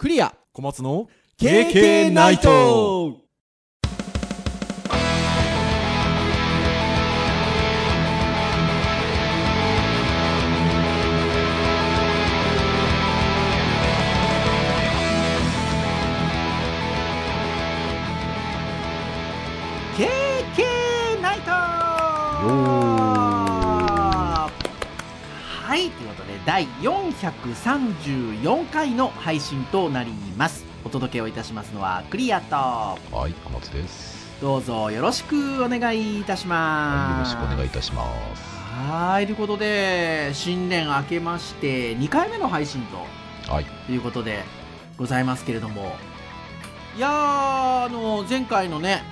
クリア。小松の KK ナイト第434回の配信となります。お届けをいたしますのはクリアと。はい、小松です。どうぞよろしくお願いいたしはい、よろますしくお願いいたします。はいということで新年明けまして2回目の配信はい、ということでございますけれども。いやーあの前回のね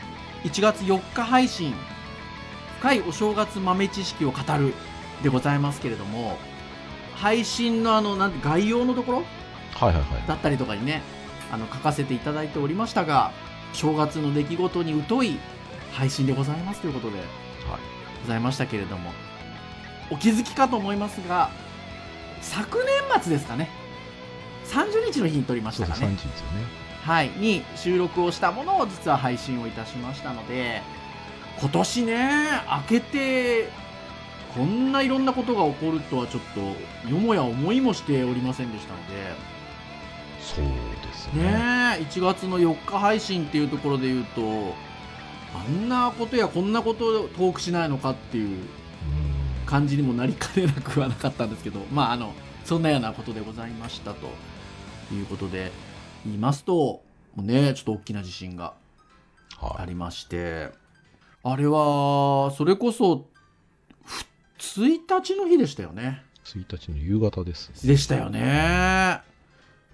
1月4日配信深いお正月豆知識を語るでございますけれども配信のあのなんて概要のところ？はい、はい、はい。だったりとかにねあの書かせていただいておりましたが正月の出来事に疎い配信でございますということではい、ございましたけれどもお気づきかと思いますが昨年末ですかね。30日の日に撮りましたかね。3時ですよね。はい、に収録をしたものを実は配信をいたしましたので今年ね明けてこんないろんなことが起こるとはちょっとよもや思いもしておりませんでしたのでそうですねね。え1月の4日配信っていうところで言うとあんなことやこんなことをトークしないのかっていううん感じにもなりかねなくはなかったんですけどまああのそんなようなことでございましたということで言いますともうねちょっと大きな地震があはい。りましてあれはそれこそふ1日の日でしたよね。1日の夕方です。でしたよね。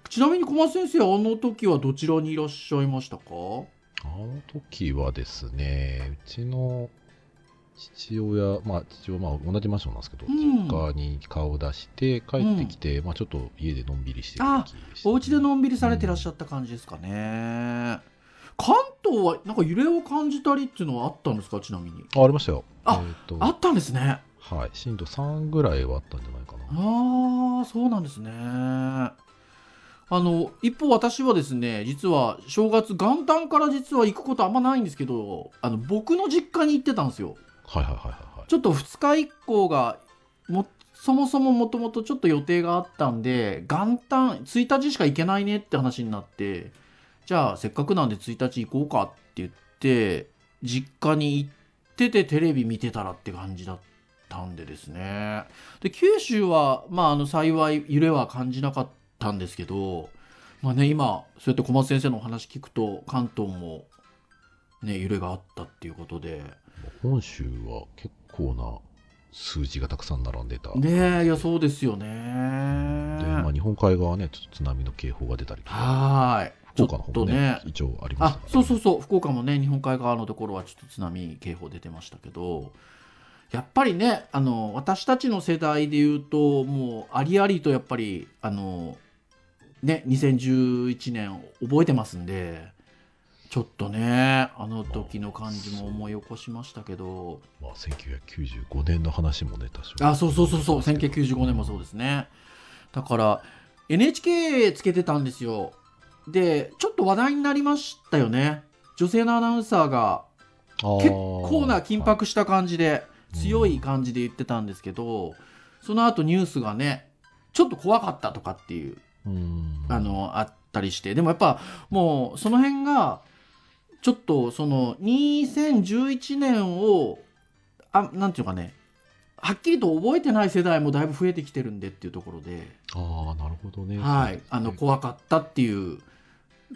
ちなみに小松先生あの時はどちらにいらっしゃいましたか？あの時はですね、うちの父親、まあ、父親、まあ、同じマンションなんですけど、うん。実家に顔を出して、帰ってきて、まあ、ちょっと家でのんびりしてる時でね。お家でのんびりされてらっしゃった感じですかね、関東はなんか揺れを感じたりっていうのはあったんですか？ちなみに。あ、ありましたよ。あえっと、あったんですねはい、震度3ぐらいはあったんじゃないかな。ああそうなんですねあの一方私はですね実は正月元旦から実は行くことあんまないんですけどあの僕の実家に行ってたんですよはいはいはいはいはい。ちょっと2日以降がもそもそももともとちょっと予定があったんで元旦1日しか行けないねって話になってじゃあせっかくなんで1日行こうかって言って実家に行っててテレビ見てたらって感じだったんでですね。で九州はまああの幸い揺れは感じなかったんですけどまあね今そうやって小松先生のお話聞くと関東もね揺れがあったっていうことで。本州は結構な数字がたくさん並んでた。ねえいやそうですよね。で、まあ、日本海側はね、ちょっと津波の警報が出たりとか、はーい。福岡の方もねとね、一応ありましあた、そうそうそう。福岡もね日本海側のところはちょっと津波警報出てましたけどやっぱりねあの私たちの世代で言うともうありありとやっぱりあのね2011年覚えてますんでちょっとねあの時の感じも思い起こしましたけど。まあ、1995年の話もね、多少。あそうそうそうそう1995年もそうですね。だから NHK つけてたんですよ。でちょっと話題になりましたよね。女性のアナウンサーが結構な緊迫した感じで強い感じで言ってたんですけどその後ニュースがねちょっと怖かったとかっていううんあのあったりしてでもやっぱもうその辺がちょっとその2011年をあなんていうかねはっきりと覚えてない世代もだいぶ増えてきてるんでっていうところで、ああ、なるほどね。はい、あの怖かったっていう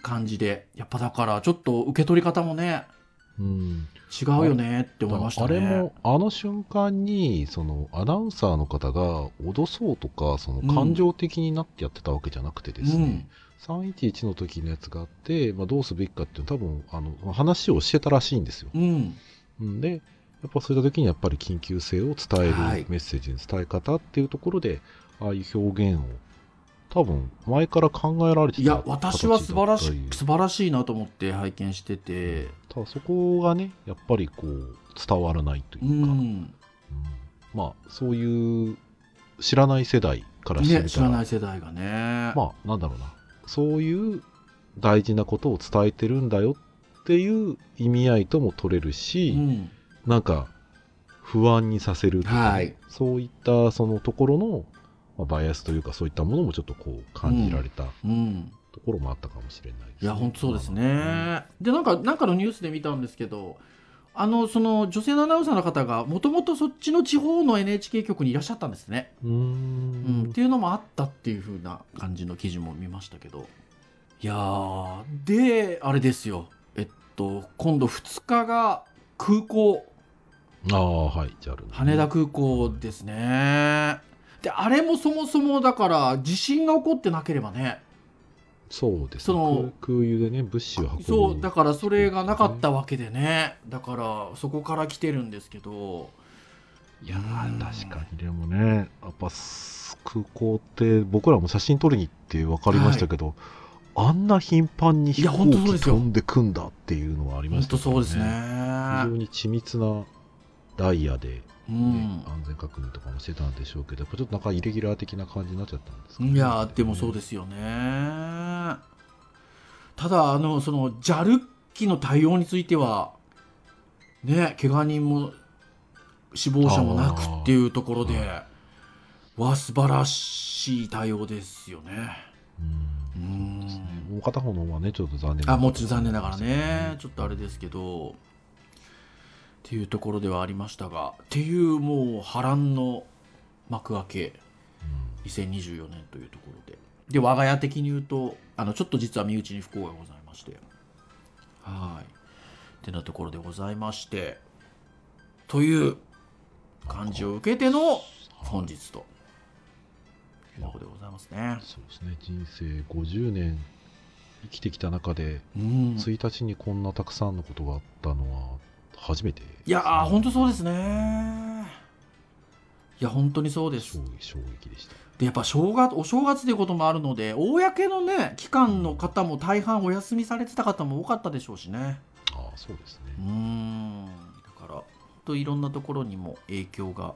感じでやっぱだからちょっと受け取り方もねうん。違うよねって思いましたね。あれも、あの瞬間に、その、アナウンサーの方が脅そうとか、その、感情的になってやってたわけじゃなくてですね、311の時のやつがあって、まあ、どうすべきかっていうの多分、あの、話をしてたらしいんですよ。うん、うん、うんで、やっぱそういった時にやっぱり緊急性を伝えるはいメッセージの伝え方っていうところで、ああいう表現を多分前から考えられてたいや私は素晴らし形だった素晴らしいなと思って拝見してて、ただそこがねやっぱりこう伝わらないといううか、うん。ん、まあそういう知らない世代からしてみたら、ね知らない世代がね。まあなんだろうな。そういう大事なことを伝えてるんだよっていう意味合いとも取れるし、うん。なんか不安にさせるとかね、はい。そういったそのところの、まあ、バイアスというかそういったものもちょっとこう感じられた。うんところもあったかもしれないです、いや本当そうですね、でなんかなんかのニュースで見たんですけどあのその女性のアナウンサーの方がもともとそっちの地方の NHK 局にいらっしゃったんですね、うーん。うんっていうのもあったっていう風な感じの記事も見ましたけど。いやーであれですよ。えっと今度2日が空港。ああはいじゃある羽田空港ですね。であれもそもそもだから地震が起こってなければねそうですね。その空空輸でね物資を運ぶそうだからそれがなかったわけでね。だからそこから来てるんですけど。いや確かにでもねやっぱす空港って僕らも写真撮りに行って分かりましたけど、あんな頻繁に飛行機飛んでくんだっていうのはありま本した当そうですね。非常に緻密なダイヤで、ねうん。安全確認とかもしてたんでしょうけどちょっとなんかイレギュラー的な感じになっちゃったんですかね。いやでもそうですよね。ただあのその JAL 機の対応についてはね怪我人も死亡者もなくっていうところであわ素晴らしい対応ですよね。うん。うん。ねもう片方のはねちょっと残念なあもちろん残念ながらね。ちょっとあれですけどっていうところではありましたがっていうもう波乱の幕開け2024年というところで。で我が家的に言うとあのちょっと実は身内に不幸がございまして。はい。ってなところでございましてという感じを受けての本日と。いうところでございますね。そうですね。人生50年生きてきた中でうん。1日にこんなたくさんのことがあったのは初めて。ね、いやー本当そうですね。いや本当にそうです。衝撃でした。でやっぱ正月お正月ということもあるので公のね期間の方も大半お休みされてた方も多かったでしょうしね。ああそうですね。うーん。だから本当いろんなところにも影響が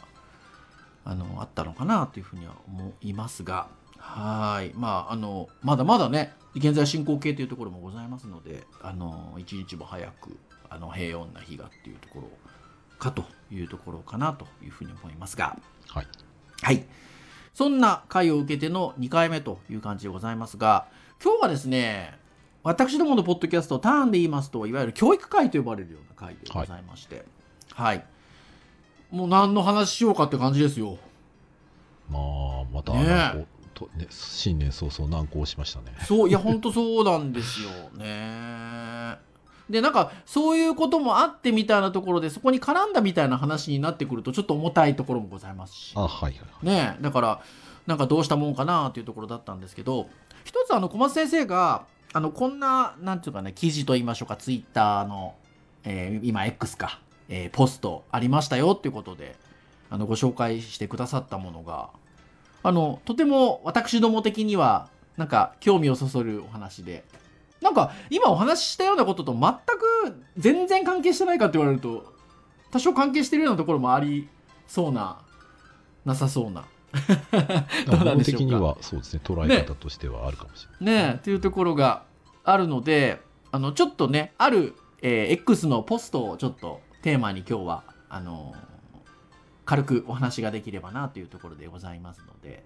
あのあったのかなというふうには思いますが。はい。まああのまだまだね現在進行形というところもございますのであの一日も早くあの平穏な日がっていうところかというところかなというふうに思いますがはいはい。そんな回を受けての2回目という感じでございますが、今日はですね、私どものポッドキャスト、ターンで言いますと、いわゆる教育会と呼ばれるような会でございまして、はい。もう何の話しようかって感じですよ。まあまたねと、ね、新年早々難航しましたねそう、いや、ほんとそうなんですよね。で、なんか、そういうこともあってみたいなところで、そこに絡んだみたいな話になってくると、ちょっと重たいところもございますし。あはいはいはいねえだからなんかどうしたもんかなというところだったんですけど一つあの小松先生があのこんななんていうかね記事と言いましょうかツイッターの、えー今 X か、えーポストありましたよっていうことであのご紹介してくださったものがあのとても私ども的にはなんか興味をそそるお話でなんか今お話ししたようなことと全く全然関係してないかって言われると多少関係してるようなところもありそうななさそうな。どうなんでしょうか。的にはそうですね捉え方としてはあるかもしれない、ねえっていうところがあるのであのちょっとねある、えー X のポストをちょっとテーマに今日はあのー軽くお話ができればなというところでございますので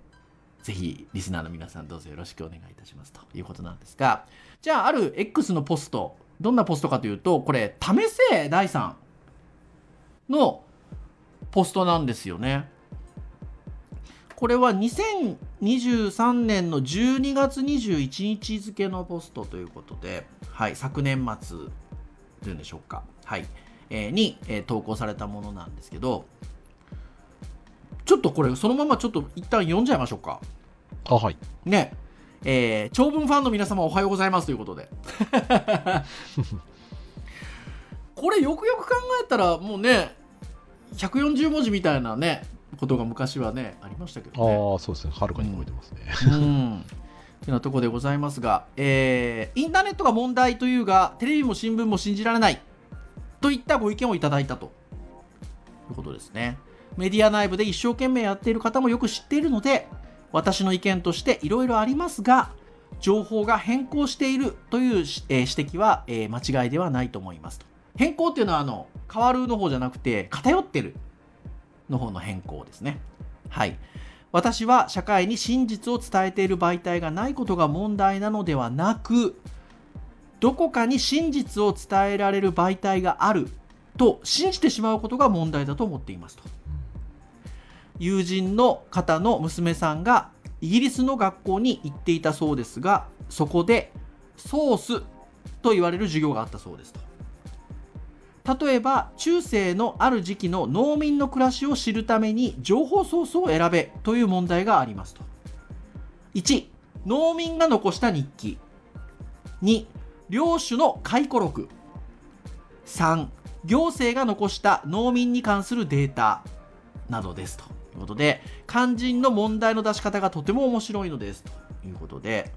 ぜひリスナーの皆さんどうぞよろしくお願いいたしますということなんですがじゃあある X のポストどんなポストかというとこれ為末大さんのポストなんですよね。これは2023年の12月21日付のポストということで、はい、昨年末というんでしょうか、はいえーに、えー投稿されたものなんですけど、ちょっとこれ、そのままちょっと一旦読んじゃいましょうか。あはいね、えー長文ファンの皆様おはようございますということで。これよくよく考えたらもうね、140文字みたいなね、ことが昔はね、ありましたけどね。ああそうですねはるかに超えてますね、うん。ってなところでございますが、えーインターネットが問題というが、テレビも新聞も信じられないといったご意見をいただいたということですね。メディア内部で一生懸命やっている方もよく知っているので、私の意見としていろいろありますが、情報が変更しているという、え指摘は、え間違いではないと思いますと。変更っていうのはあの変わるの方じゃなくて偏ってるの方の変更ですね。はい。私は社会に真実を伝えている媒体がないことが問題なのではなくどこかに真実を伝えられる媒体があると信じてしまうことが問題だと思っていますと。友人の方の娘さんがイギリスの学校に行っていたそうですがそこでソースと言われる授業があったそうですと。例えば中世のある時期の農民の暮らしを知るために情報ソースを選べという問題がありますと。1農民が残した日記。2領主の回顧録。3行政が残した農民に関するデータなどですと。いうことで肝心の問題の出し方がとても面白いのです。ということで、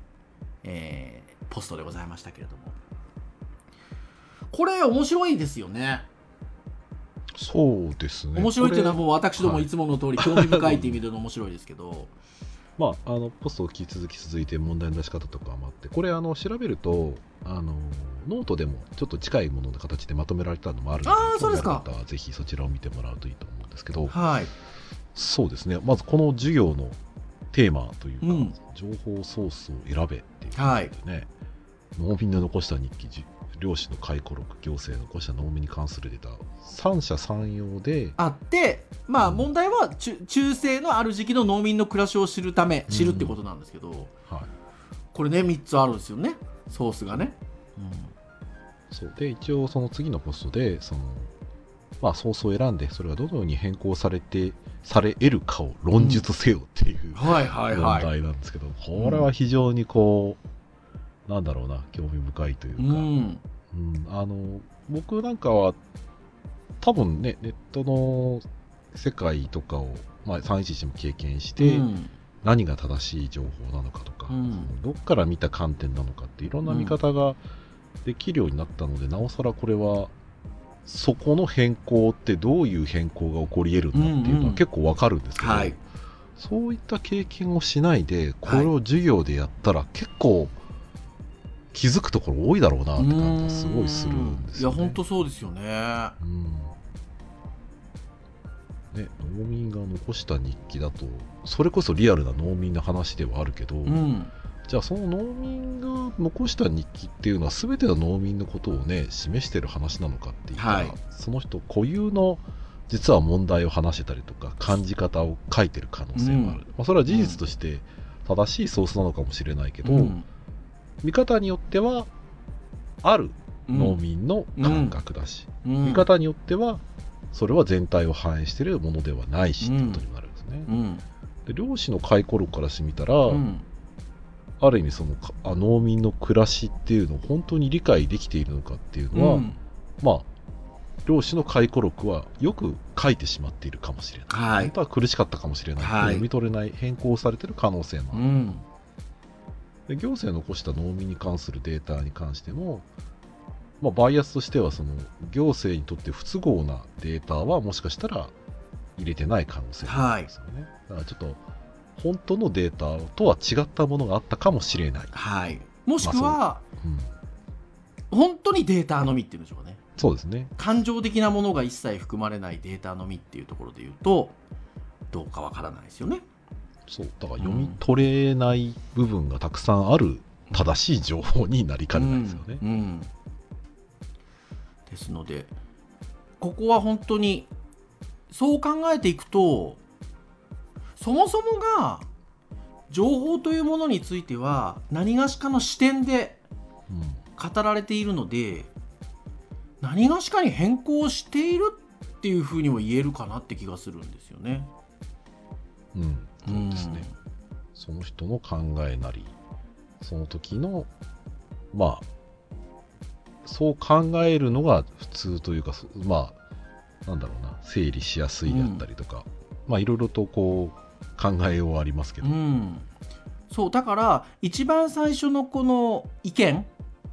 えーポストでございましたけれども。これ面白いですよね。そうですね。面白いっていうのはもう私どもいつもの通り興味深いっていう意味での面白いですけど、まあ、あのポストを引き続き続いて問題の出し方とかもあってこれあの調べるとあのノートでもちょっと近いものの形でまとめられたのもあるのであーそうですか。ぜひそちらを見てもらうといいと思うんですけど。はいそうですね。まずこの授業のテーマというか、うん。情報ソースを選べっていうことはい。でね、農民の残した日記じ漁師の回顧録行政の残した農民に関するデータ三者三様であってまあ問題は中中世のある時期の農民の暮らしを知るため知るってことなんですけど、はい。これね3つあるんですよね。ソースがね、そう。で一応その次のポストでそのまあソースを選んでそれがどのように変更されてされ得るかを論述せよっていう、問はい題なんですけど、これは非常にこうなんだろうな興味深いというか、うん。うんあの僕なんかは多分ねネットの世界とかを、まあ、311も経験して、うん。何が正しい情報なのかとか、うん。どっから見た観点なのかっていろんな見方ができるようになったので、なおさらこれはそこの変更ってどういう変更が起こり得るんだっていうのうんうんは結構わかるんですけど、はい。そういった経験をしないでこれを授業でやったら結構気づくところ多いだろうなって感じがすごいするんですよ、ね。いや本当そうですよね。うん。ね、農民が残した日記だとそれこそリアルな農民の話ではあるけど、うんじゃあその農民が残した日記っていうのは全ての農民のことをね示してる話なのかっていうか、はい。その人固有の実は問題を話してたりとか感じ方を書いてる可能性もある、うん。まあ、それは事実として正しいソースなのかもしれないけど、うん。見方によってはある農民の感覚だし、うん。見方によってはそれは全体を反映しているものではないしってことになるんですね。うん。で漁師の回顧録からしてみたら、うんある意味その農民の暮らしっていうのを本当に理解できているのかっていうのは、うん。まあ漁師の回顧録はよく書いてしまっているかもしれない、はい。本当は苦しかったかもしれない、はい。読み取れない変更されてる可能性もある、うん。で行政の残した農民に関するデータに関しても、まあ、バイアスとしてはその行政にとって不都合なデータはもしかしたら入れてない可能性があるんですよね、だからちょっと本当のデータとは違ったものがあったかもしれない、はい。もしくはう。ん、本当にデータのみっていうんでしょうかね。そうですね。感情的なものが一切含まれないデータのみっていうところで言うとどうかわからないですよね。そう。だから読み取れない部分がたくさんある正しい情報になりかねないですよね。うん。うん。ですのでここは本当にそう考えていくとそもそもが情報というものについては何がしかの視点でうん語られているので何がしかに変更しているっていうふうにも言えるかなって気がするんですよね。うん、そうですね。その人の考えなり、その時の、まあ、そう考えるのが普通というか、そまあ、なんだろうな、整理しやすいであったりとか、まあ、いろいろとこう、考えようはありますけど、うん、そうだから一番最初のこの意見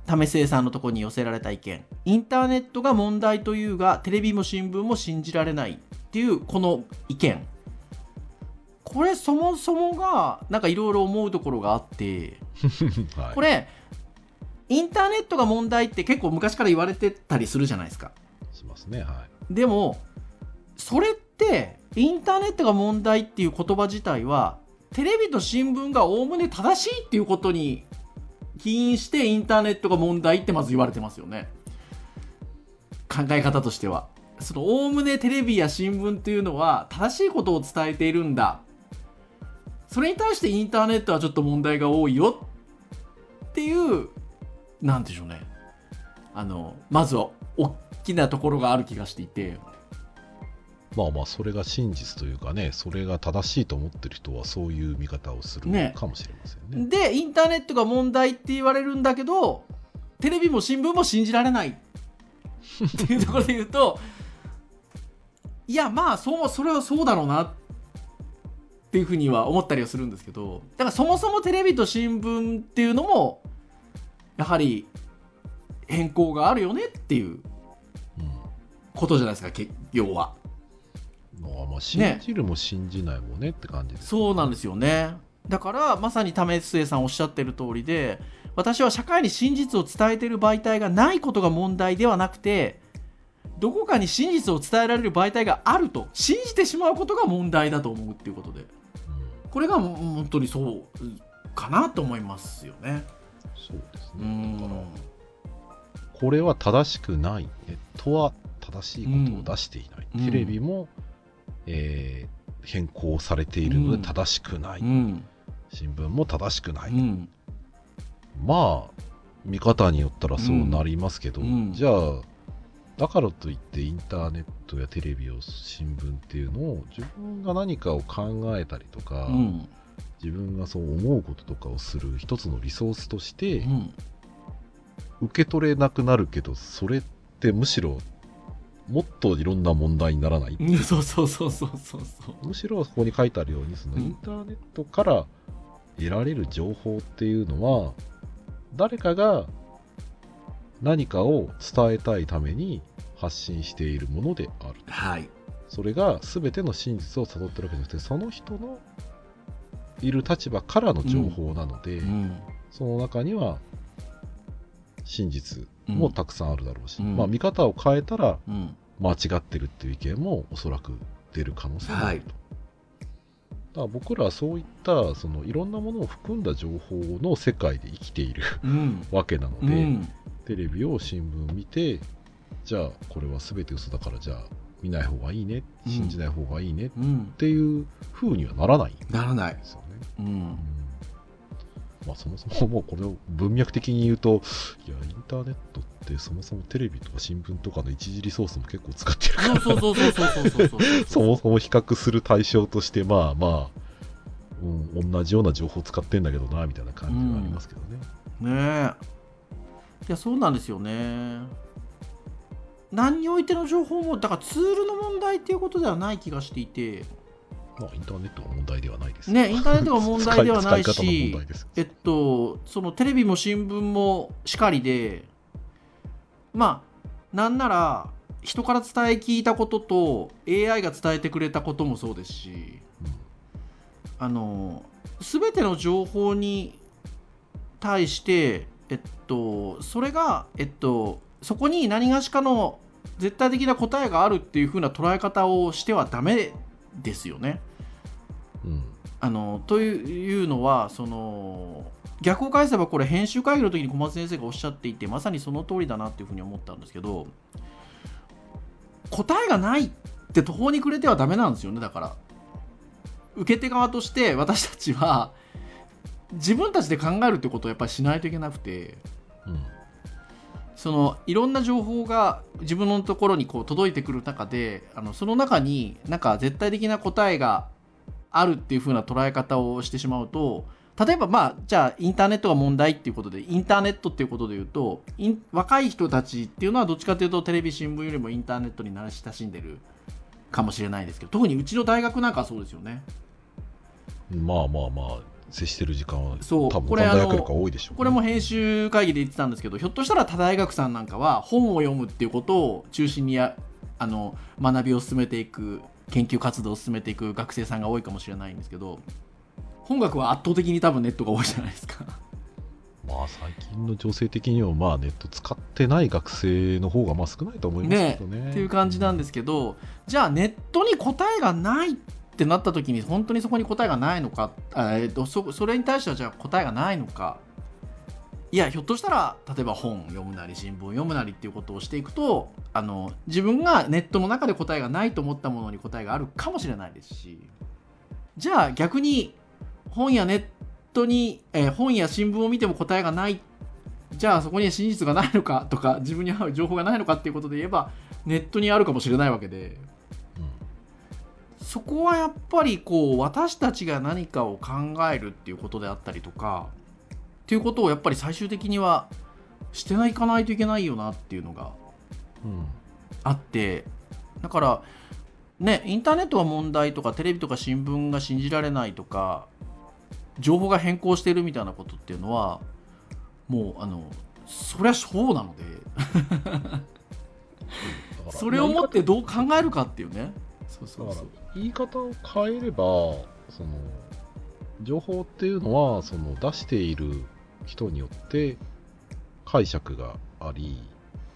為末さんのところに寄せられた意見。インターネットが問題というがテレビも新聞も信じられないっていうこの意見。これそもそもがなんかいろいろ思うところがあって。はい、これインターネットが問題って結構昔から言われてたりするじゃないですか。しますね。はい。でもそれってインターネットが問題っていう言葉自体はテレビと新聞がおおむね正しいっていうことに起因してインターネットが問題ってまず言われてますよね。考え方としては。そのおおむねテレビや新聞っていうのは正しいことを伝えているんだ。それに対してインターネットはちょっと問題が多いよっていうなんでしょうね。あのまずは大きなところがある気がしていて。まあまあ、それが真実というかね、それが正しいと思ってる人はそういう見方をするねかもしれませんね。でインターネットが問題って言われるんだけどテレビも新聞も信じられないっていうところで言うと いやまあそうそれはそうだろうなっていうふうには思ったりはするんですけどだからそもそもテレビと新聞っていうのもやはり変更があるよねっていううんことじゃないですかけ要は。まあまあ、信じるも信じないもねって感じです、そうなんですよねだからまさに為末さんおっしゃってる通りで私は社会に真実を伝えている媒体がないことが問題ではなくてどこかに真実を伝えられる媒体があると信じてしまうことが問題だと思うっていうことでうんこれがもう本当にそうかなと思いますよね。そうですうね。だからんこれは正しくない。ネットは正しいことを出していない。うんテレビも、えー変更されているのうん。で正しくない。うん。新聞も正しくない。うん。まあ、見方によったらそうなりますけど、うん。じゃあ、だからといってインターネットやテレビを新聞っていうのを自分が何かを考えたりとか、うん。自分がそう思うこととかをする一つのリソースとしてうん。受け取れなくなるけど、それってむしろもっといろんな問題にならない。うん。そうそうそうそうそうそう。むしろここに書いてあるようにそのうん。インターネットから得られる情報っていうのは誰かが何かを伝えたいために発信しているものである。はい。それが全ての真実を辿ってるわけじゃなくてその人のいる立場からの情報なので、うん。その中には真実もたくさんあるだろうし、うん。まあ見方を変えたらうん。間違ってるっていう意見もおそらく出る可能性があると。だから僕らはそういったそのいろんなものを含んだ情報の世界で生きているうん。わけなので、うん。テレビを新聞を見てじゃあこれは全て嘘だからじゃあ見ない方がいいねうん。信じない方がいいねっうん。ていう風にはならないんでならない。すよね。うん。うんまあ、そもそももうこれを文脈的に言うといやインターネットってそもそもテレビとか新聞とかの一次リソースも結構使ってるからそうそうそうそうそうそもそも比較する対象として、まあまあ、うん、同じような情報を使ってんだけどな、みたいな感じはありますけどね。ねえ。いやそうなんですよね。何においての情報もだからツールの問題っていうことではない気がしていてまあ、インターネットが問題ではないです。ねインターネットが問題ではないし問題です。えっとそのテレビも新聞もしかりでまあなんなら人から伝え聞いたことと AI が伝えてくれたこともそうですしあの全ての情報に対して、えっと、それが、えっと、そこに何がしかの絶対的な答えがあるっていう風な捉え方をしてはダメですよね。うん。うん。あのというのはその逆を返せばこれ編集会議の時に小松先生がおっしゃっていてまさにその通りだなっていうふうに思ったんですけど答えがないって途方に暮れてはダメなんですよねだから受け手側として私たちは自分たちで考えるってことをやっぱりしないといけなくてうん。そのいろんな情報が自分のところにこう届いてくる中であのその中になんか絶対的な答えがあるっていう風な捉え方をしてしまうと例えばまあじゃあインターネットが問題っていうことでインターネットっていうことで言うと若い人たちっていうのはどっちかというとテレビ新聞よりもインターネットに慣れ親しんでるかもしれないですけど特にうちの大学なんかはそうですよね。まあまあまあ、接してる時間はそう多分これ大学多いでしょう、ね。これも編集会議で言ってたんですけどひょっとしたら他大学さんなんかは本を読むっていうことを中心にやあの学びを進めていく研究活動を進めていく学生さんが多いかもしれないんですけど本学は圧倒的に多分ネットが多いじゃないですか。まあ最近の情勢的にはまあネット使ってない学生の方がまあ少ないと思いますけどね。っていう感じなんですけどじゃあネットに答えがないっってなった時に本当にそこに答えがないのか、えー、とそそれに対してはじゃあ答えがないのか。いやひょっとしたら例えば本読むなり新聞読むなりっていうことをしていくとあの自分がネットの中で答えがないと思ったものに答えがあるかもしれないですしじゃあ逆に本やネットに、えー本や新聞を見ても答えがないじゃあそこに真実がないのかとか自分に合う情報がないのかっていうことで言えばネットにあるかもしれないわけで。そこはやっぱりこう私たちが何かを考えるっていうことであったりとかっていうことをやっぱり最終的にはしてないかないといけないよなっていうのがうんあってだからねインターネットが問題とかテレビとか新聞が信じられないとか情報が変更してるみたいなことっていうのはもうあのそりゃそうなので。それをもってどう考えるかっていうねそうそうそう。言い方を変えればその情報っていうのはその出している人によって解釈があり、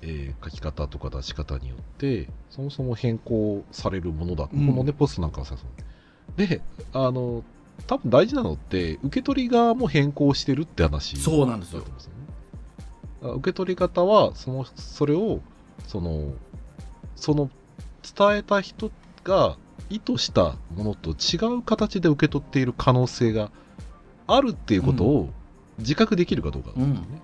えー書き方とか出し方によってそもそも変更されるものだ、うん。このねポストなんかはさそうであの多分大事なのって受け取り側も変更してるって話そうなんですよ。ね。受け取り方はそのそれをそのその伝えた人が意図したものと違う形で受け取っている可能性があるっていうことを自覚できるかどうかなんですよね、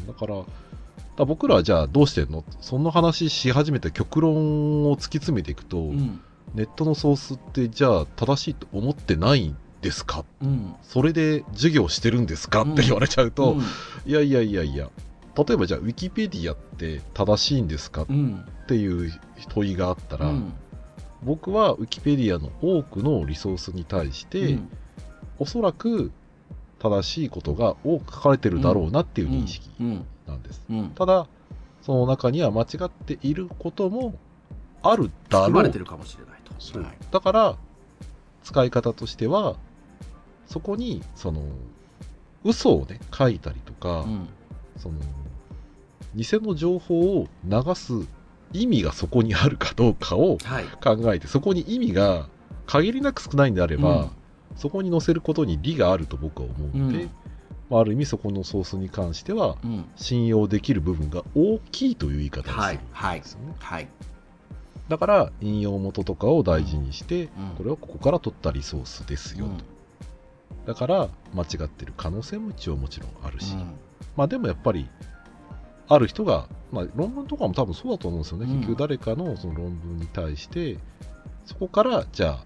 うん。だから僕らはじゃあどうしてんの？そんな話し始めて極論を突き詰めていくと、うん。ネットのソースってじゃあ正しいと思ってないんですか？うん。それで授業してるんですか？って言われちゃうと、うん。いやいやいやいや例えばじゃあウィキペディアって正しいんですか？っうん。ていう問いがあったら、うん僕はウィキペディアの多くのリソースに対して、うん。おそらく正しいことが多く書かれてるだろうなっていう認識うん。なんです、うん。ただその中には間違っていることもあるだろう。含まれてるかもしれないと。そう。はい。だから使い方としてはそこにその嘘をね書いたりとか、うん。その偽の情報を流す意味がそこにあるかどうかをはい。考えてそこに意味が限りなく少ないんであれば、うん。そこに載せることに利があると僕は思うので、うん。まあ、ある意味そこのソースに関してはうん。信用できる部分が大きいという言い方をすはるんですよね、はいだから引用元とかを大事にして、うん。これはここから取ったリソースですよと、だから間違ってる可能性も一応もちろんあるし、うん。まあでもやっぱりある人が、まあ、論文とかも多分そうだと思うんですよね、うん。結局誰かのその論文に対してそこからじゃ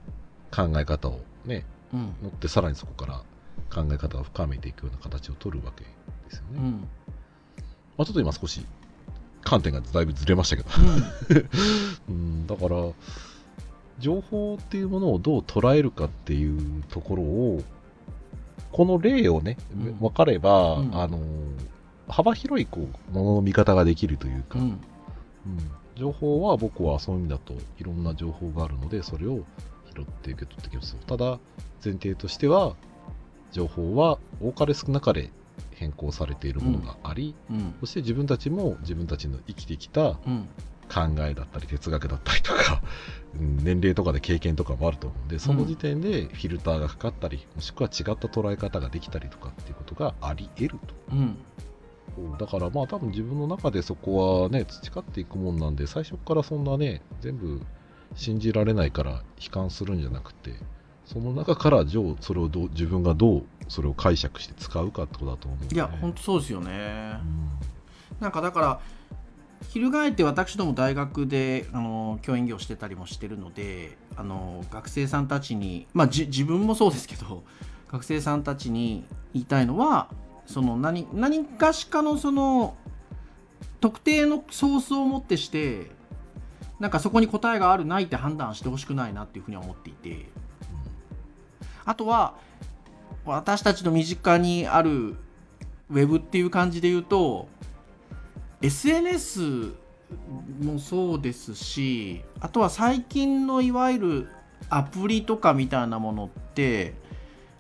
あ考え方をねうん。持ってさらにそこから考え方を深めていくような形を取るわけですよね、まうん。あ、ちょっと今少し観点がだいぶずれましたけど、うん、だから情報っていうものをどう捉えるかっていうところをこの例をね、うん。分かれば、うん。あの幅広いこうものの見方ができるというか、うん。うん。情報は僕はそういう意味だといろんな情報があるのでそれを拾って受け取ってきます。ただ前提としては情報は多かれ少なかれ変更されているものがあり、うん。そして自分たちも自分たちの生きてきたうん。考えだったり哲学だったりとか、うん年齢とかで経験とかもあると思うんでその時点でフィルターがかかったりもしくは違った捉え方ができたりとかっていうことがあり得ると。うんだからまあ多分自分の中でそこはね培っていくもんなんで最初からそんなね全部信じられないから悲観するんじゃなくてその中からそれをどう自分がどうそれを解釈して使うかってことだと思うんで、いや本当そうですよね。うん。なんかだから翻って私ども大学であの教員業してたりもしてるのであの学生さんたちにまあじ自分もそうですけど学生さんたちに言いたいのはその何何かしかのその特定のソースをもってしてなんかそこに答えがあるないって判断してほしくないなっていうふうには思っていて。あとは私たちの身近にあるウェブっていう感じで言うと SNS もそうですしあとは最近のいわゆるアプリとかみたいなものって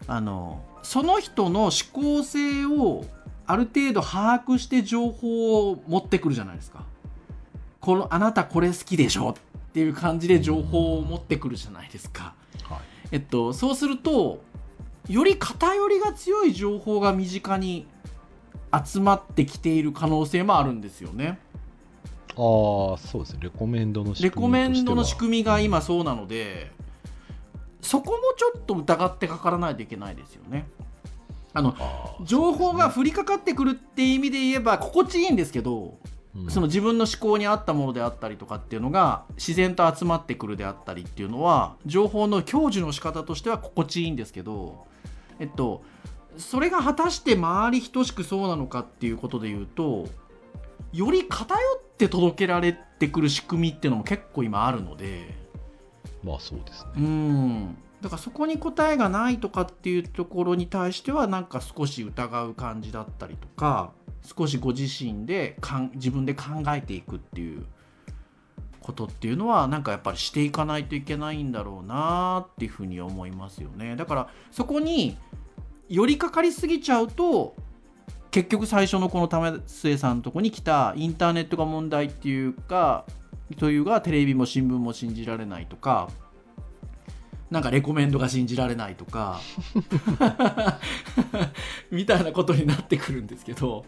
あのその人の思考性をある程度把握して情報を持ってくるじゃないですか。このあなたこれ好きでしょっていう感じで情報を持ってくるじゃないですか。はいえっと、そうするとより偏りが強い情報が身近に集まってきている可能性もあるんですよね。ああそうですねレコメンドの仕レコ組みとしてはメンドの仕組みが今そうなので、そこもちょっと疑ってかからないといけないですよね。あの情報が降りかかってくるっていう意味で言えば心地いいんですけど、うんその自分の思考に合ったものであったりとかっていうのが自然と集まってくるであったりっていうのは情報の享受の仕方としては心地いいんですけどえっとそれが果たして周り等しくそうなのかっていうことで言うとより偏って届けられてくる仕組みっていうのも結構今あるのでまあそうですうねん。だからそこに答えがないとかっていうところに対してはなんか少し疑う感じだったりとか少しご自身でかん自分で考えていくっていうことっていうのはなんかやっぱりしていかないといけないんだろうなっていうふうに思いますよね。だからそこに寄りかかりすぎちゃうと結局最初のこの為末さんのとこに来たインターネットが問題っていうかというがテレビも新聞も信じられないとかなんかレコメンドが信じられないとか みたいなことになってくるんですけど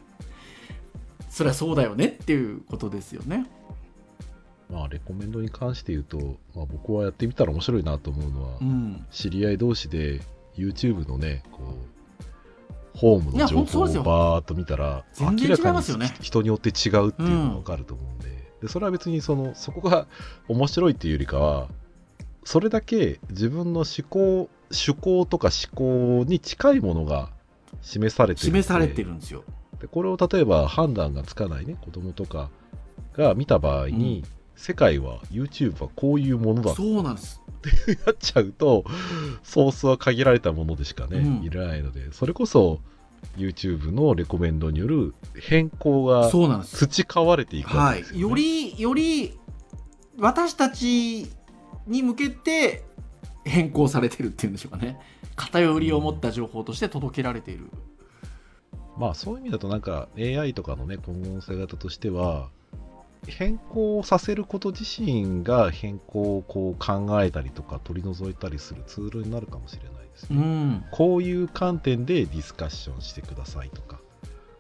それはそうだよねっていうことですよね。まあレコメンドに関して言うと、まあ、僕はやってみたら面白いなと思うのは、うん、知り合い同士で YouTube のねこうホームの情報をバーっと見たら明らかに人によって違うっていうのが分かると思うんで,、でそれは別にそのそこが面白いっていうよりかはそれだけ自分の思考趣向とか思考に近いものが示されてるんで示されてるんですよ。でこれを例えば判断がつかないね子供とかが見た場合に、世界は YouTube はこういうものだってそうなんです。なっちゃうとソースは限られたものでしかね、うん見れないのでそれこそ YouTube のレコメンドによる変更が。培われていくわはいけです、よ、ね。よりより私たちに向けて変更されてるっていうんでしょうかね。偏りを持った情報として届けられている、まあそういう意味だとなんか AI とかのね今後の姿方としては変更させること自身が変更をこう考えたりとか取り除いたりするツールになるかもしれないですね、うん。こういう観点でディスカッションしてくださいとか、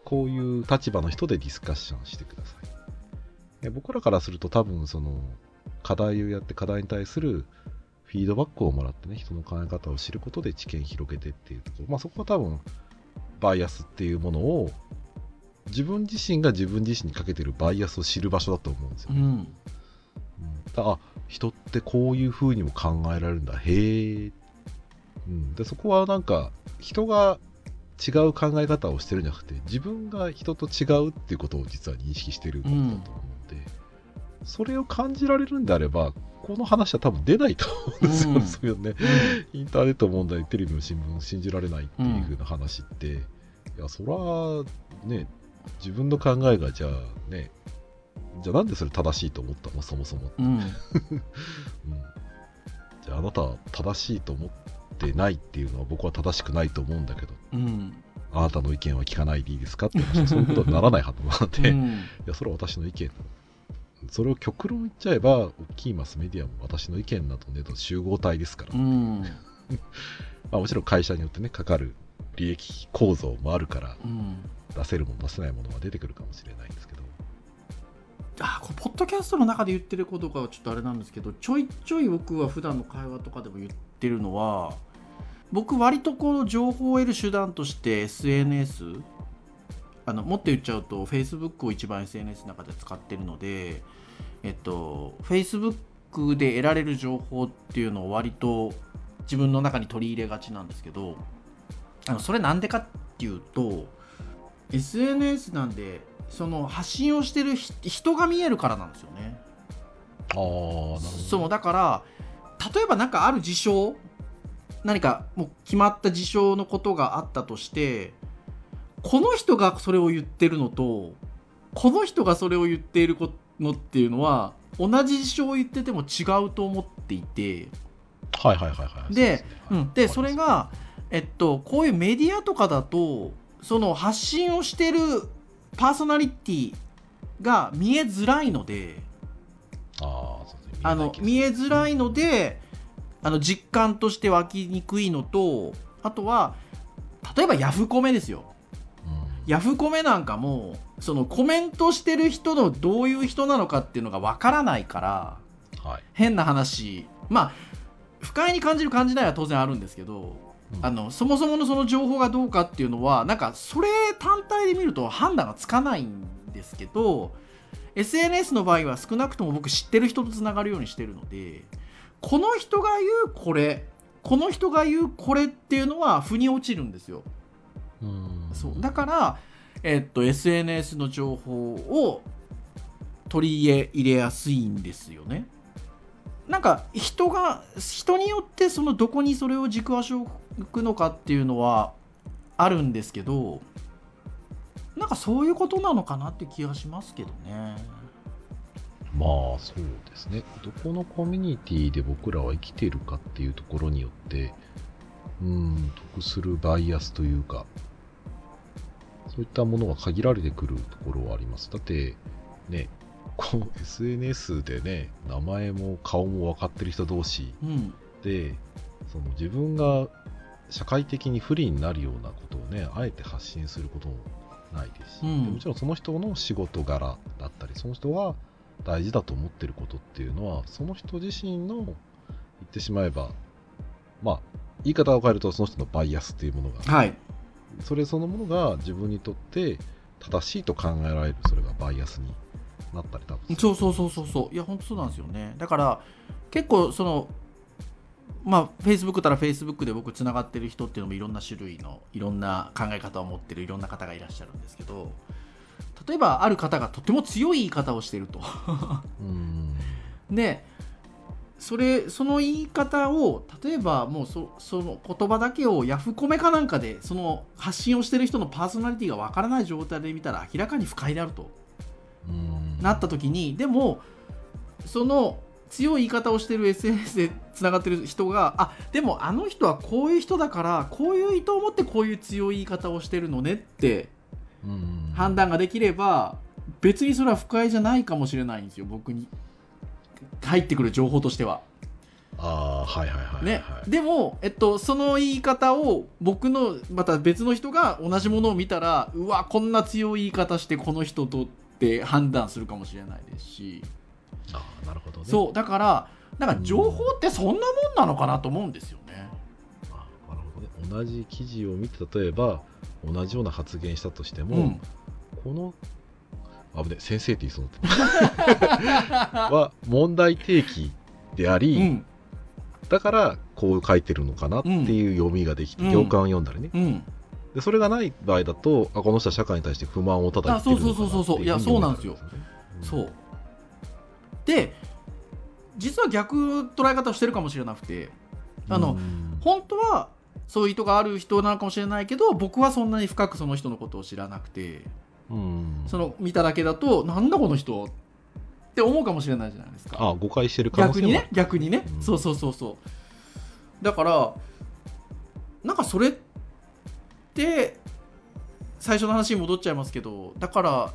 こういう立場の人でディスカッションしてください。で僕らからすると多分その課題をやって課題に対するフィードバックをもらってね、人の考え方を知ることで知見広げてっていうところ、まあそこは多分バイアスっていうものを自分自身が自分自身にかけてるバイアスを知る場所だと思うんですよね。うん。うん。だあ人ってこういう風にも考えられるんだ。へえ、うん、でそこはなんか人が違う考え方をしてるんじゃなくて自分が人と違うっていうことを実は認識してるんだと思うので、それを感じられるんであればこの話は多分出ないと思うんですよ、うん。そういうね。インターネット問題テレビの新聞信じられないっていう風な話って、いやそらね自分の考えがじゃあねじゃあなんでそれ正しいと思ったの？そもそも、うん。うん。じゃああなたは正しいと思ってないっていうのは僕は正しくないと思うんだけどうん。あなたの意見は聞かないでいいですかって話。はそういうことにならないはずなので、いうん。やそれは私の意見。だそれを極論言っちゃえば大きいマスメディアも私の意見などね集合体ですから、うん。まあ、もちろん会社によってねかかる利益構造もあるからうん。出せるもの出せないものは出てくるかもしれないんですけど。あこれポッドキャストの中で言ってることがちょっとあれなんですけどちょいちょい僕は普段の会話とかでも言ってるのは僕割とこの情報を得る手段として SNS あのもっと言っちゃうと Facebook を一番 SNS の中で使ってるのでえっと Facebook で得られる情報っていうのを割と自分の中に取り入れがちなんですけどあのそれなんでかっていうと SNS なんでその発信をしてるひ人が見えるからなんですよね。ああなるほどそうだから例えば何かある事象何かもう決まった事象のことがあったとしてこの人がそれを言ってるのとこの人がそれを言っているこのっていうのは同じ事象を言ってても違うと思っていて。はいはいはいはいでうん、でそれが、えっと、こういうメディアとかだとその発信をしてるパーソナリティが見えづらいのでああそうですね。あの見えづらいのであの実感として湧きにくいのとあとは例えばヤフコメですよ。うん。ヤフコメなんかもそのコメントしてる人のどういう人なのかっていうのがわからないからはい。変な話。まあ不快に感じる感じないは当然あるんですけど、うん。あのそもそものその情報がどうかっていうのはなんかそれ単体で見ると判断がつかないんですけど SNS の場合は少なくとも僕知ってる人とつながるようにしてるのでこの人が言うこれこの人が言うこれっていうのは腑に落ちるんですよ。うんそうだから、えっと SNS の情報を取り入れやすいんですよね。なんか人が人によってそのどこにそれを軸足を置くのかっていうのはあるんですけどなんかそういうことなのかなって気がしますけどね。まあそうですね。どこのコミュニティで僕らは生きているかっていうところによってうん得するバイアスというかそういったものが限られてくるところはあります。だってねこう SNS でね名前も顔も分かってる人同士うん、でその自分が社会的に不利になるようなことをねあえて発信することもないですし、うん。でもちろんその人の仕事柄だったりその人が大事だと思ってることっていうのはその人自身の言ってしまえばまあ言い方を変えるとその人のバイアスっていうものがはい。それそのものが自分にとって正しいと考えられるそれがバイアスになったり多分そうそうそうそうそう。いや本当そうなんですよね。だから結構そのまあフェイスブックたらフェイスブックで僕つながってる人っていうのもいろんな種類のいろんな考え方を持ってるいろんな方がいらっしゃるんですけど例えばある方がとても強い言い方をしてると。うん。でそれその言い方を例えばもうそその言葉だけをヤフコメかなんかでその発信をしてる人のパーソナリティがわからない状態で見たら明らかに不快であると。うん。なった時にでもその強い言い方をしてる SNS でつながってる人があでもあの人はこういう人だからこういう意図を持ってこういう強い言い方をしてるのねってうん判断ができれば別にそれは不快じゃないかもしれないんですよ僕に。入ってくる情報としては。ああはいはいはいはい、ね、でも、えっと、その言い方を僕のまた別の人が同じものを見たらうわこんな強い言い方してこの人とって判断するかもしれないですし。ああなるほどね。そうだからなんか情報ってそんなもんなのかなと思うんですよね。あなるほどね。同じ記事を見て例えば同じような発言したとしても、うん、このあぶね先生って言いそうになって は問題提起であり、うん。だからこう書いてるのかなっていう読みができて、うん。行間を読んだりね。うん、でそれがない場合だとあこの人は社会に対して不満をただ言ってるのかなあそうそうそうそう。いやそうなんですよ。そう。で実は逆捉え方をしてるかもしれなくてあのうん。本当はそういう意図がある人なのかもしれないけど僕はそんなに深くその人のことを知らなくてうん。その見ただけだとなんだこの人って思うかもしれないじゃないですか。あ誤解してる可能性も逆にね逆にね、うん。そうそうそうそう。だからなんかそれって最初の話に戻っちゃいますけどだから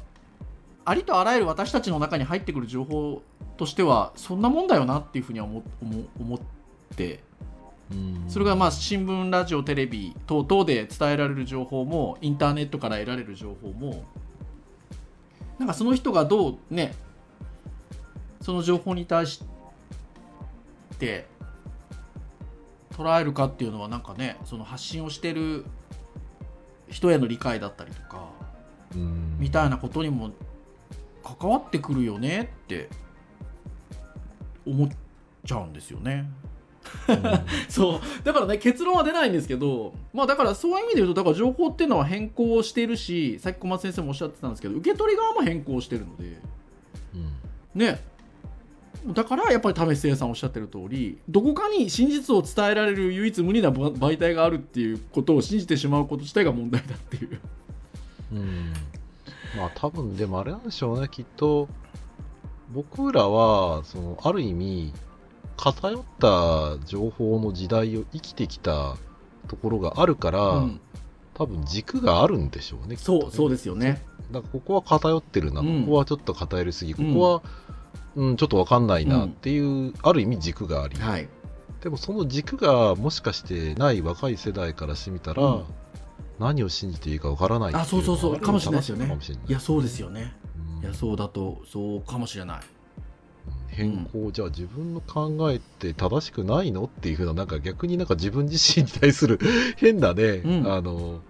ありとあらゆる私たちの中に入ってくる情報としてはそんなもんだよなっていうふうには思思思って。うんそれがまあ新聞ラジオテレビ等々で伝えられる情報もインターネットから得られる情報もなんかその人がどうねその情報に対して捉えるかっていうのはなんかねその発信をしてる人への理解だったりとかうんみたいなことにも関わってくるよねって思っちゃうんですよね。うん。そう。だからね結論は出ないんですけどまあだからそういう意味で言うとだから情報っていうのは変更しているしさっき小松先生もおっしゃってたんですけど受け取り側も変更してるのでうん。ね。だからやっぱり為末さんおっしゃってる通りどこかに真実を伝えられる唯一無二なば媒体があるっていうことを信じてしまうこと自体が問題だっていう。うん。まあ多分でもあれなんでしょうねきっと。僕らは、その、ある意味、偏った情報の時代を生きてきたところがあるから、うん。多分軸があるんでしょうね。そうそうでですよね。だからここは偏ってるな、うん。ここはちょっと偏りすぎ、うん。ここは、うん、ちょっとわかんないなっていう、ある意味軸があり、はい。でもその軸がもしかしてない若い世代からしてみたら、うん。何を信じていいかわからないっていあそうそうそうかもしれない。ですよね。い。いやそうですよね。うん。いやそうだとそうかもしれない変更、じゃあ自分の考えって正しくないの？っていうふうななんか逆になんか自分自身に対する 変なね、うん。あの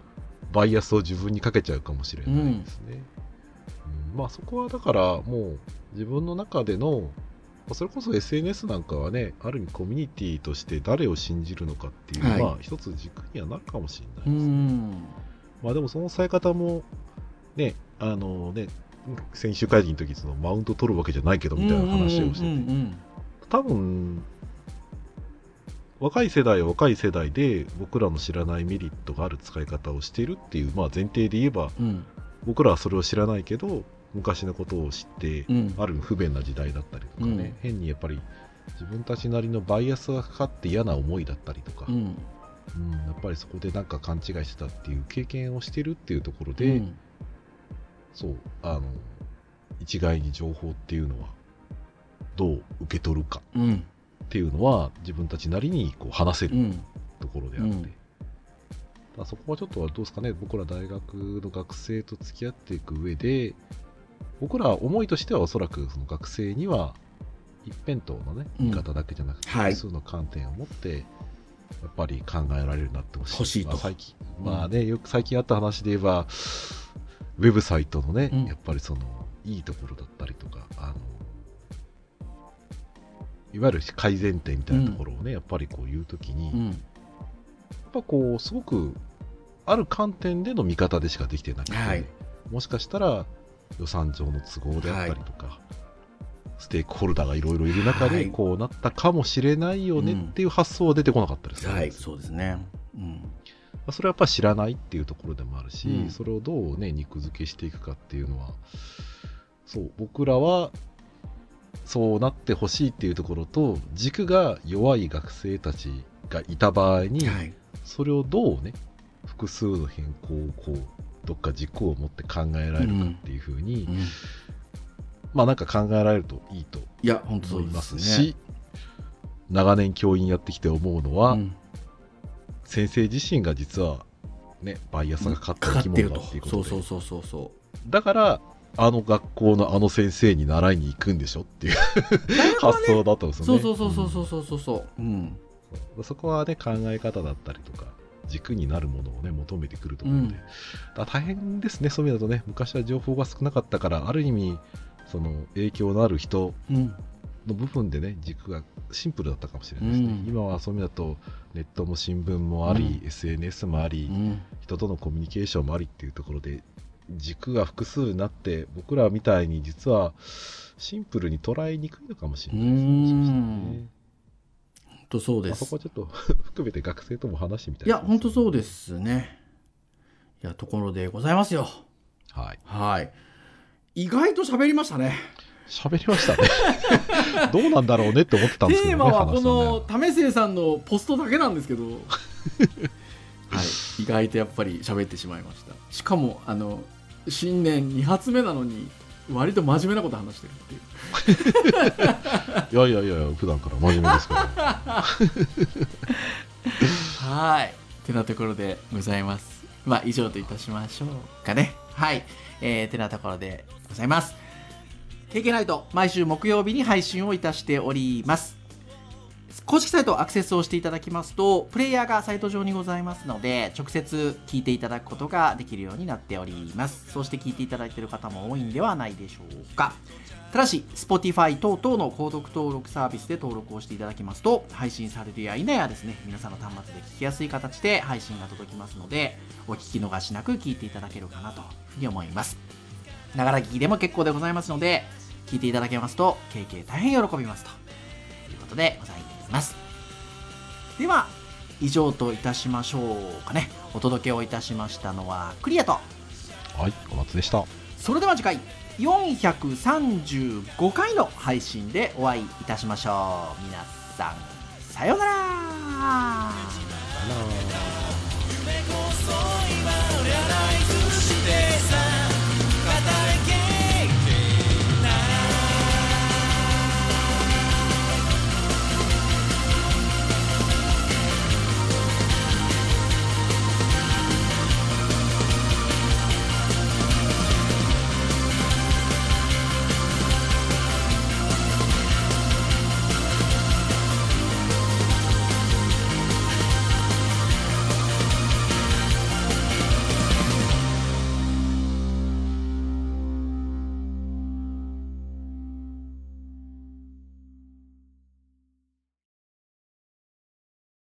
バイアスを自分にかけちゃうかもしれないですね、うん。まあそこはだからもう自分の中でのまあそれこそ SNS なんかはねある意味コミュニティとして誰を信じるのかっていう、はい。まあ一つ軸にはなるかもしれなういですね、ん。まあでもその伝え方もねあのね先週会議の時そのマウント取るわけじゃないけどみたいな話をしてて、多分若い世代は若い世代で僕らの知らないメリットがある使い方をしているっていう、まあ、前提で言えばうん。僕らはそれを知らないけど昔のことを知って、うん。ある不便な時代だったりとかね、うん。変にやっぱり自分たちなりのバイアスがかかって嫌な思いだったりとか、うん。うんやっぱりそこでなんか勘違いしてたっていう経験をしてるっていうところで、うんそうあの一概に情報っていうのはどう受け取るかうん。っていうのは自分たちなりにこう話せるうん。ところであって、うん。そこはちょっとどうですかね。僕ら大学の学生と付き合っていく上で僕ら思いとしてはおそらくその学生には一辺倒のねうん。見方だけじゃなくて、はい。複数の観点を持ってやっぱり考えられるようになってほしい。欲しいと。まあ、最近まあねよく最近あった話で言えばウェブサイトのね、うん。やっぱりそのいいところだったりとかあのいわゆる改善点みたいなところをね、やっぱりこう言うときに、うん。やっぱこうすごくある観点での見方でしかできてなくて、はい。もしかしたら予算上の都合であったりとか、ステークホルダーがいろいろいる中はい。でこうなったかもしれないよねっていう発想は出てこなかったですよ。ね、はいそうですね。うんそれはやっぱり知らないっていうところでもあるし、うん。それをどうね肉付けしていくかっていうのはそう僕らはそうなってほしいっていうところと軸が弱い学生たちがいた場合に、はい。それをどうね複数の変更をこうどっか軸を持って考えられるかっていうふうに、うん。まあなんか考えられるといいといや本当そ思いますすねし長年教員やってきて思うのは、うん先生自身が実はねバイアスがかかってるだっていうことで。そうそうそうそうそだからあの学校のあの先生に習いに行くんでしょっていう。発想だったんですよね。うそうそうそうそうそうそうそう。うん。うん。そこはね考え方だったりとか軸になるものをね求めてくるところで、うん。大変ですねそういう意味だとね。昔は情報が少なかったからある意味その影響のある人うんの部分でね軸がシンプルだったかもしれないですね、うん。今はそういう意味だとネットも新聞もあり、う SNS もあり、うん。人とのコミュニケーションもありっていうところで軸が複数になって僕らみたいに実はシンプルに捉えにくいのかもしれないですね。本当そうまあ、です。そこはちょっと 含めて学生とも話してみたいいや本当そうですね。いやところでございますよ。はい。はい。意外と喋りましたね喋りましたね どうなんだろうねって思ってたんですけどねテーマはこ話の為末さんのポストだけなんですけど はい意外とやっぱり喋ってしまいましたしかもあの新年2発目なのに割と真面目なこと話してるっていういやいやいやいや普段から真面目ですから はい。てなところでございます。まあ、以上といたしましょうかね。はい。えー、てなところでございます。KK ナイト、毎週木曜日に配信をいたしております。公式サイトアクセスをしていただきますと、プレイヤーがサイト上にございますので、直接聞いていただくことができるようになっております。そして聞いていただいている方も多いんではないでしょうか。ただし、Spotify 等々の購読登録サービスで登録をしていただきますと、配信されるや否やですね、皆さんの端末で聞きやすい形で配信が届きますので、お聞き逃しなく聞いていただけるかなというふうに思います。ながら聞きでも結構でございますので、聞いていただけますと、KK 大変喜びますということでございます。では、以上といたしましょうかね。お届けをいたしましたのはクリアと、はい小松でした。それでは次回435回の配信でお会いいたしましょう。皆さんさようなら。あら